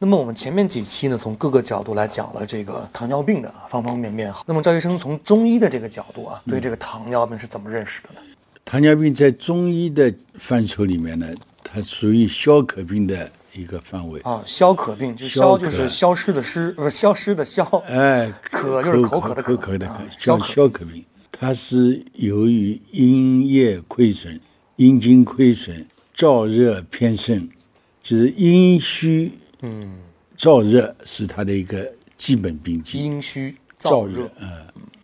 那么我们前面几期呢，从各个角度来讲了这个糖尿病的方方面面。那么赵医生从中医的这个角度啊，对这个糖尿病是怎么认识的呢？糖尿病在中医的范畴里面呢，它属于消渴病的一个范围。啊，消渴病，就消就是消失的失，不是消失的消。哎，渴就是口渴的渴口渴的渴消渴消渴病。它是由于阴液亏损、阴经亏损、燥热偏盛，就是阴虚，嗯，燥热是它的一个基本病机。阴虚燥燥热，嗯，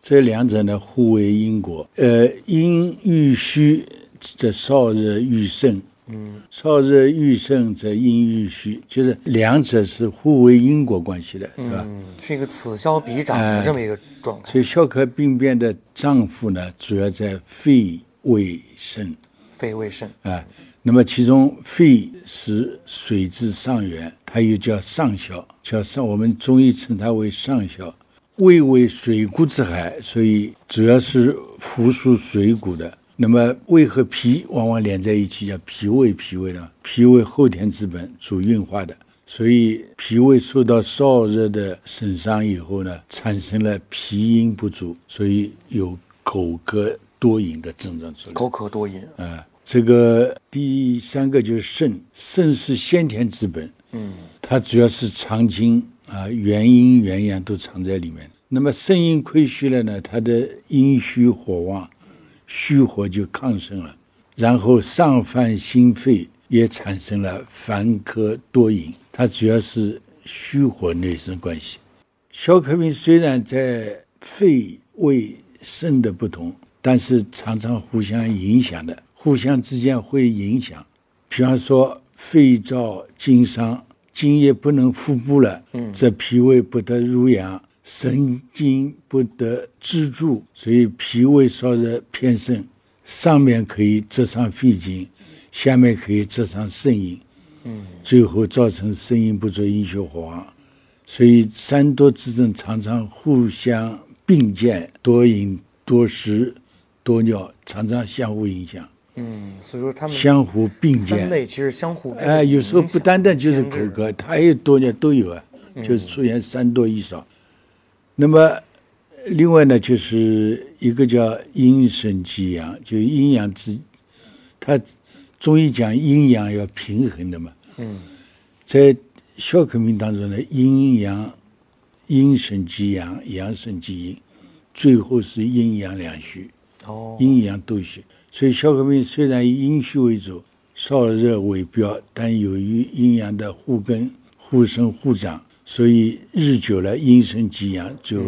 这两者呢互为因果。呃，阴郁虚则燥热愈盛，嗯，燥热愈盛则阴郁虚，就是两者是互为因果关系的，是吧？嗯，是一个此消彼长哎的这么一个状态。所以消渴病变的脏腑呢，主要在肺、胃、肾肺胃肾，啊。那么其中肺是水之上源，它又叫上消，叫上，我们中医称它为上消。胃为水谷之海，所以主要是扶疏水谷的。那么胃和脾往往连在一起，叫脾胃。脾胃呢，脾为后天之本，主运化的。所以脾胃受到燥热的损伤以后呢，产生了脾阴不足，所以有口渴多饮的症状出来。口渴多饮。啊，这个第三个就是肾，肾是先天之本，嗯，它主要是藏精啊，元阴元阳都藏在里面。那么肾阴亏虚了呢，它的阴虚火旺，虚火就亢盛了，然后上犯心肺，也产生了烦渴多饮。它主要是虚火内生关系。消渴病虽然在肺、胃、肾的不同，但是常常互相影响的，互相之间会影响。比方说，肺燥经伤，津液不能腹部了，则脾胃不得濡养，神经不得支柱，所以脾胃烧热偏盛，上面可以折伤肺经，下面可以折伤肾阴，最后造成肾阴不足、阴虚火旺。所以三多之症常常互相并见，多饮、多食、多尿，常常相互影响，嗯，所以说他们相互并见。三类其实相互哎，有时候不单单就是口渴，它还有多尿都有啊，就是出现三多一少。那么另外呢，就是一个叫阴肾激阳，就阴阳之，它中医讲阴阳要平衡的嘛。嗯，在消渴病当中呢，阴阳、阴肾激阳，阳肾激阴，最后是阴阳两虚。哦，阴阳都虚。所以消渴病虽然以阴虚为主，燥热为标，但由于阴阳的互根、互生、互长，所以日久了阴生极阳，最后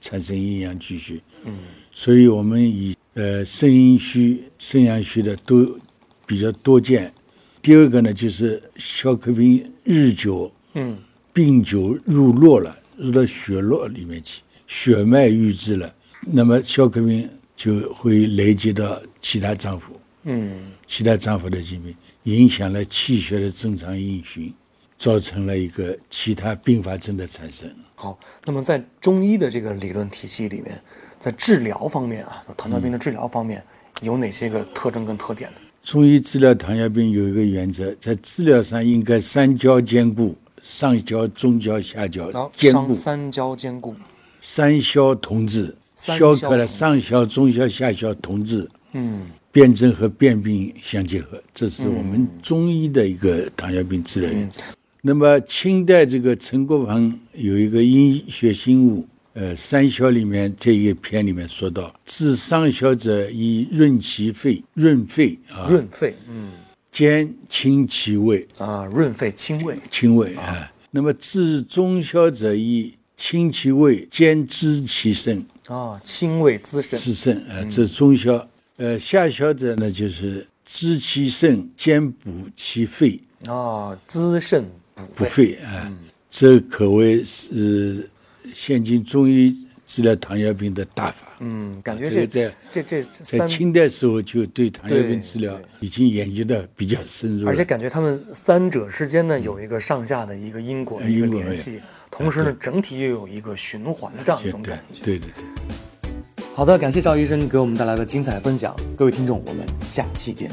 产生阴阳俱虚。嗯，所以我们以呃肾阴虚、肾阳虚的都比较多见。第二个呢，就是消渴病日久，嗯，病久入络了，入到血络里面去，血脉瘀滞了，那么消渴病就会累积到其他脏腑，嗯，其他脏腑的疾病，影响了气血的正常运行，造成了一个其他并发症的产生。好。那么在中医的这个理论体系里面，在治疗方面啊，糖尿病的治疗方面有哪些个特征跟特点呢？中医治疗糖尿病有一个原则，在治疗上应该三焦兼顾，上焦、中焦、下焦兼顾，三焦兼顾，三消同治，三消渴了上消、中消、下消同治，嗯，辨证和辨病相结合，这是我们中医的一个糖尿病治疗原则。那么清代这个陈国鹏有一个《医学新物》，呃，三消里面这一篇里面说到，治上消者以润其肺，润肺啊，润肺，嗯。兼清其胃，啊，润肺清胃，清胃啊。那么治中消者以清其胃，兼滋其肾，啊，清胃滋肾，滋肾啊，这中消。呃，下消者呢，就是滋其肾，兼补其肺，啊，滋肾补补肺，肺啊。这可谓是现今中医治疗糖尿病的大法。嗯，感觉这在这这在，清代时候就对糖尿病治疗已经研究的比较深入了，而且感觉他们三者之间呢有一个上下的一个因果的一个联系，同时呢整体又有一个循环这样一种感觉。对对对。好的，感谢赵医生给我们带来的精彩分享，各位听众，我们下期见。